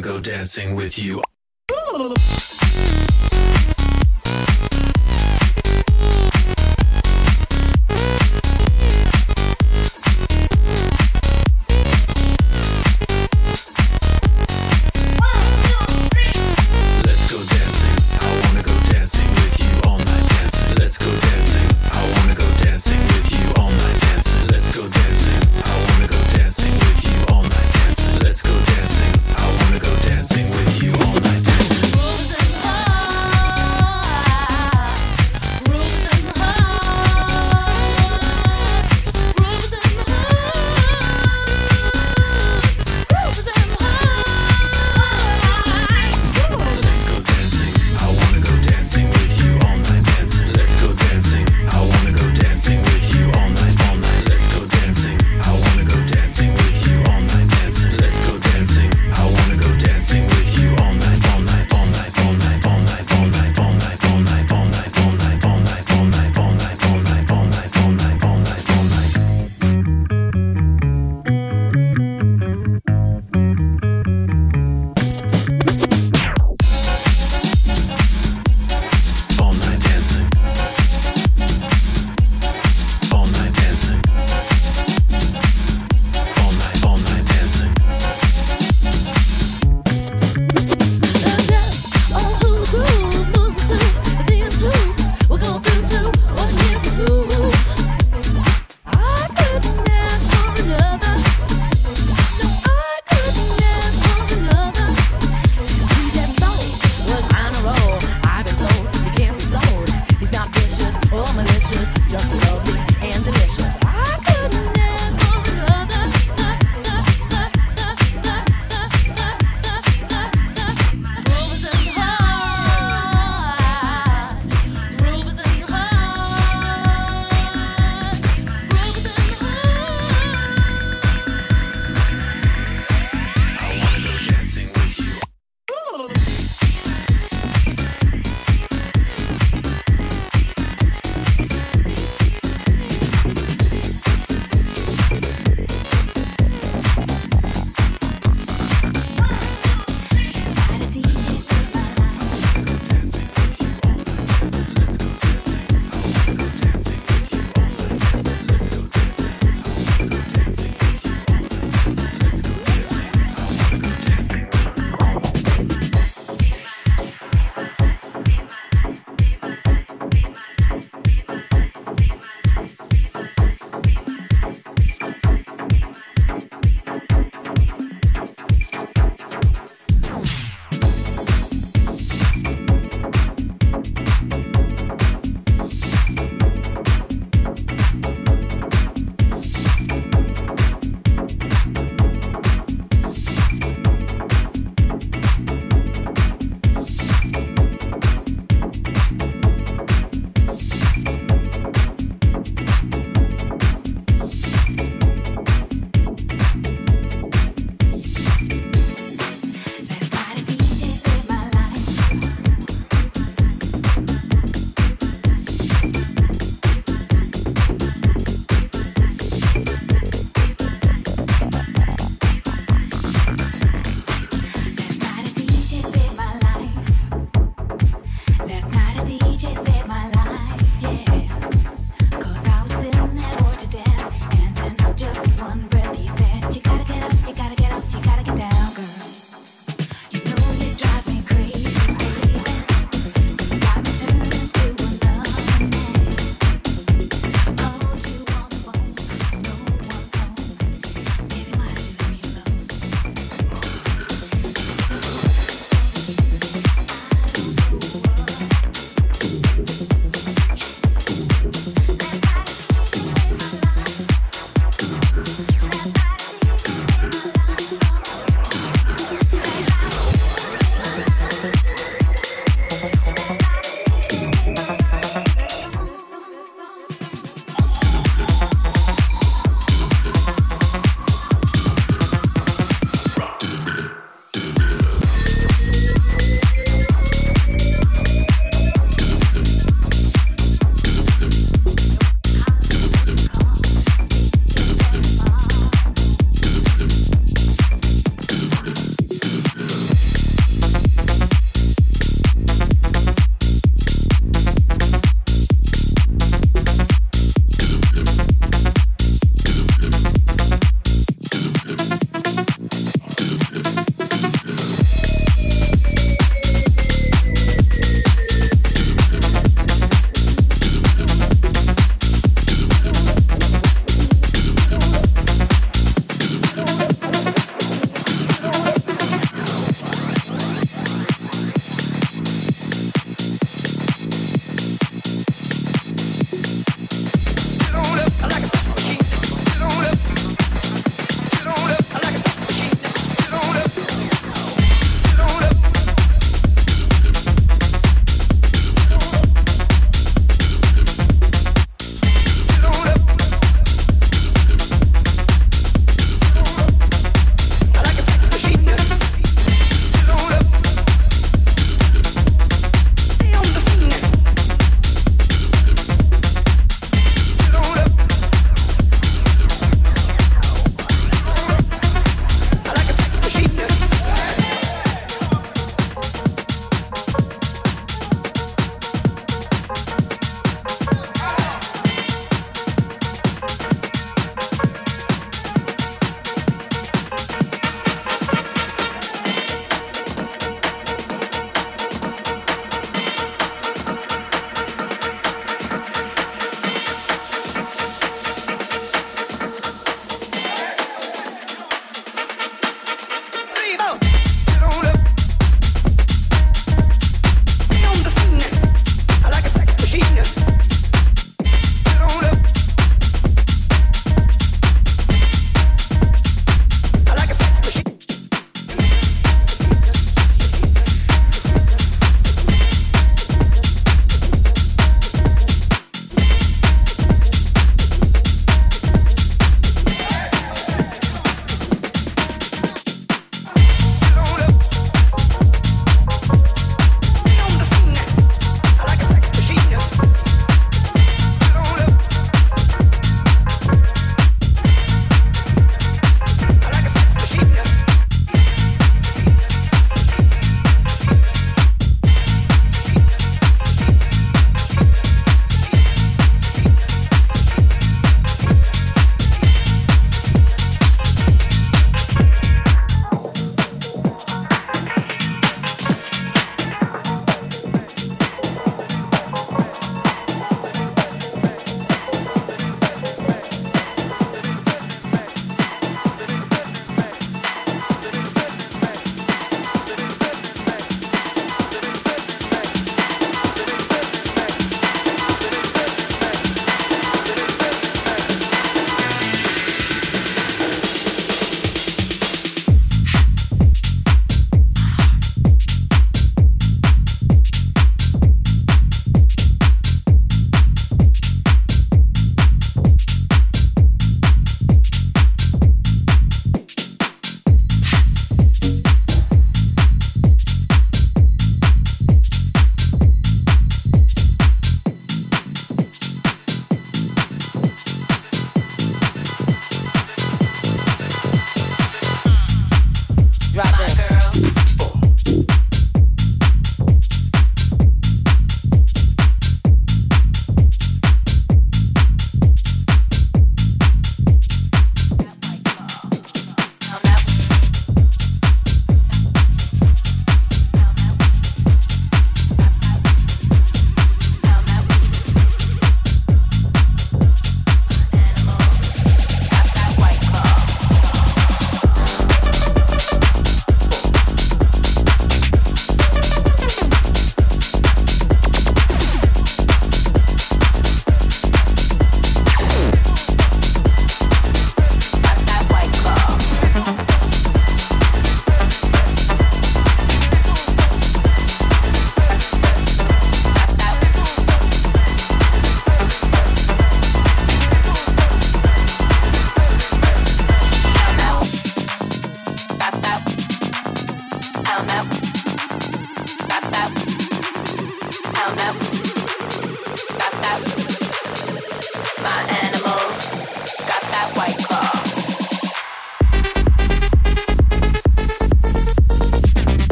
wanna go dancing with you.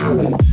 talent.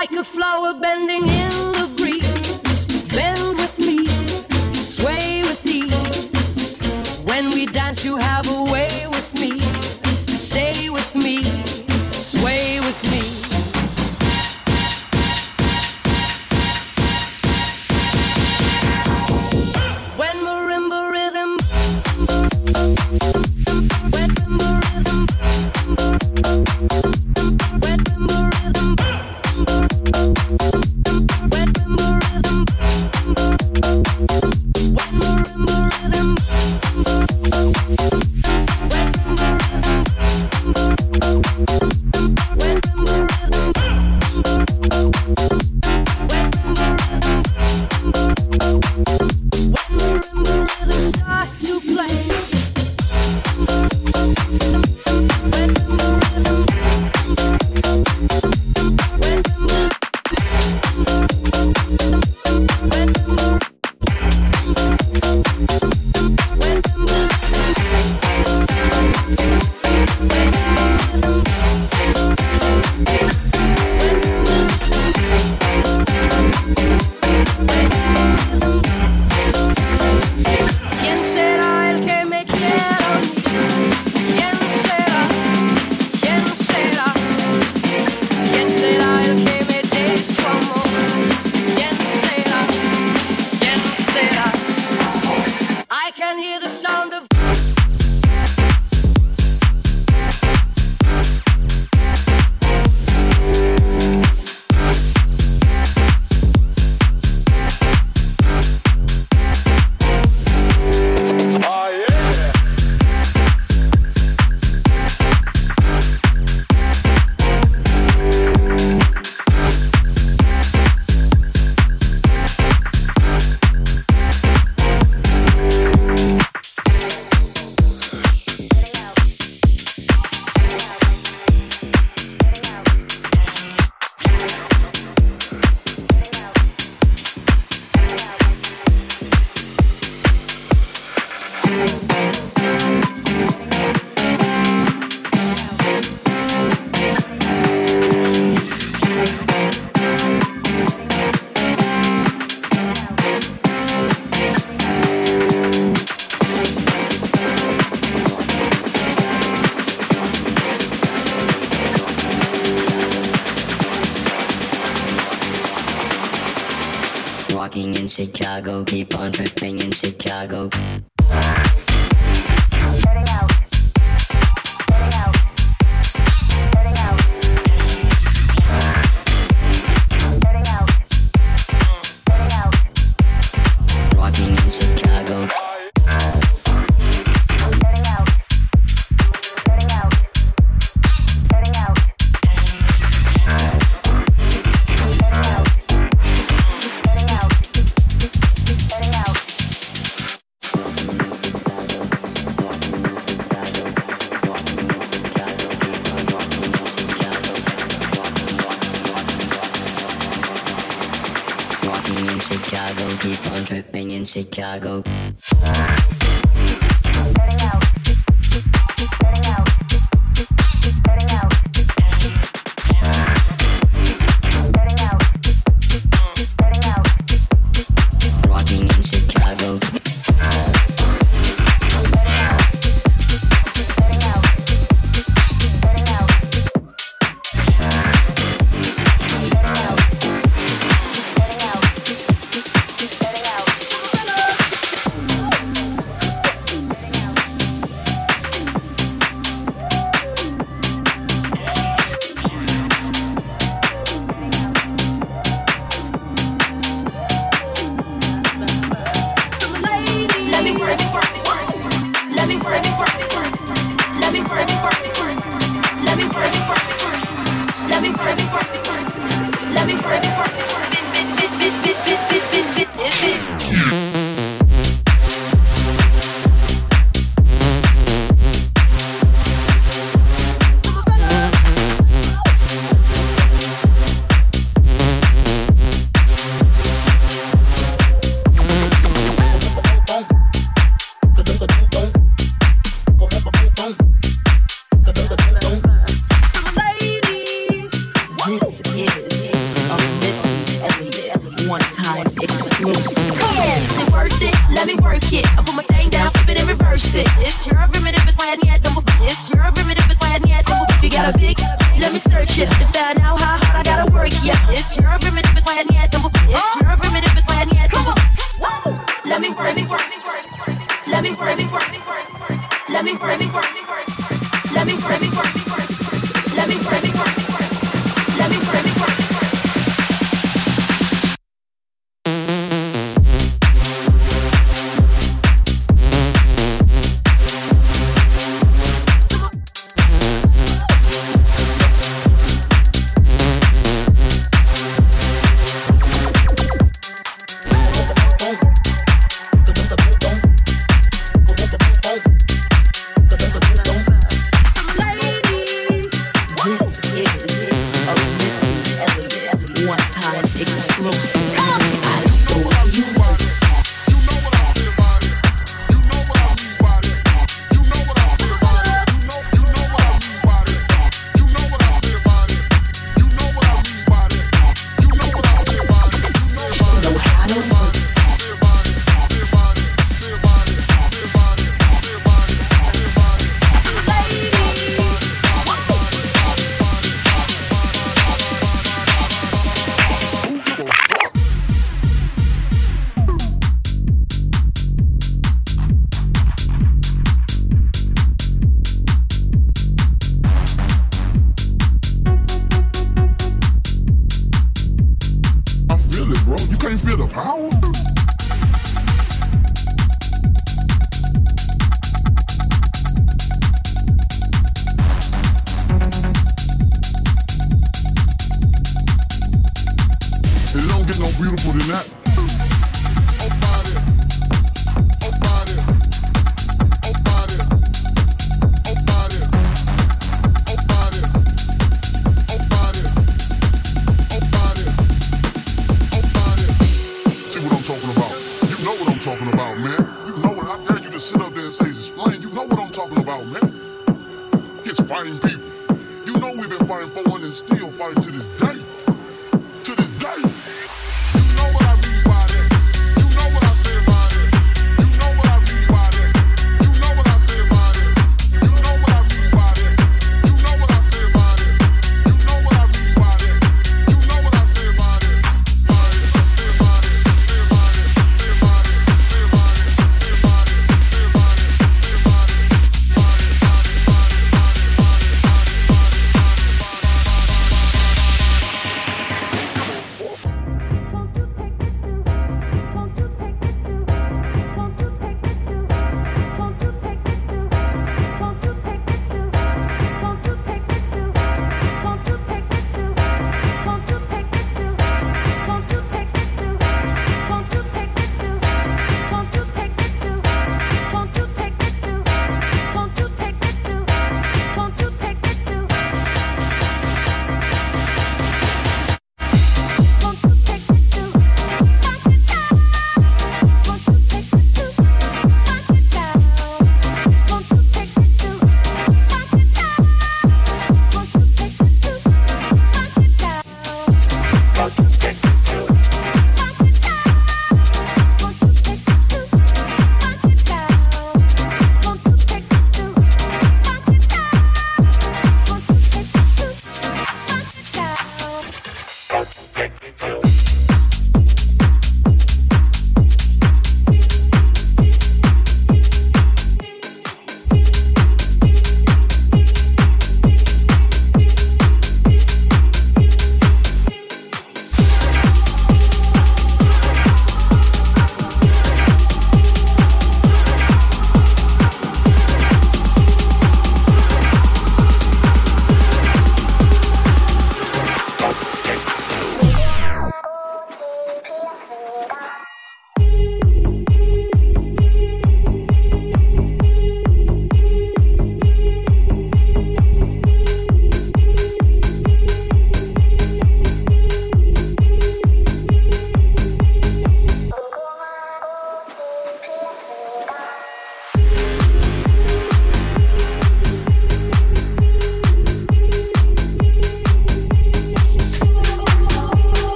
like a flower bending in the breeze. Bend with me, sway with ease. When we dance, you have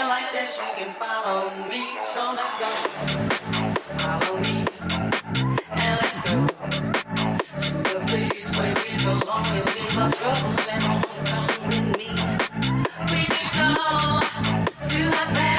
like this, you can follow me. So let's go. Follow me. And let's go to the place where we belong. Come with me. We can go to the.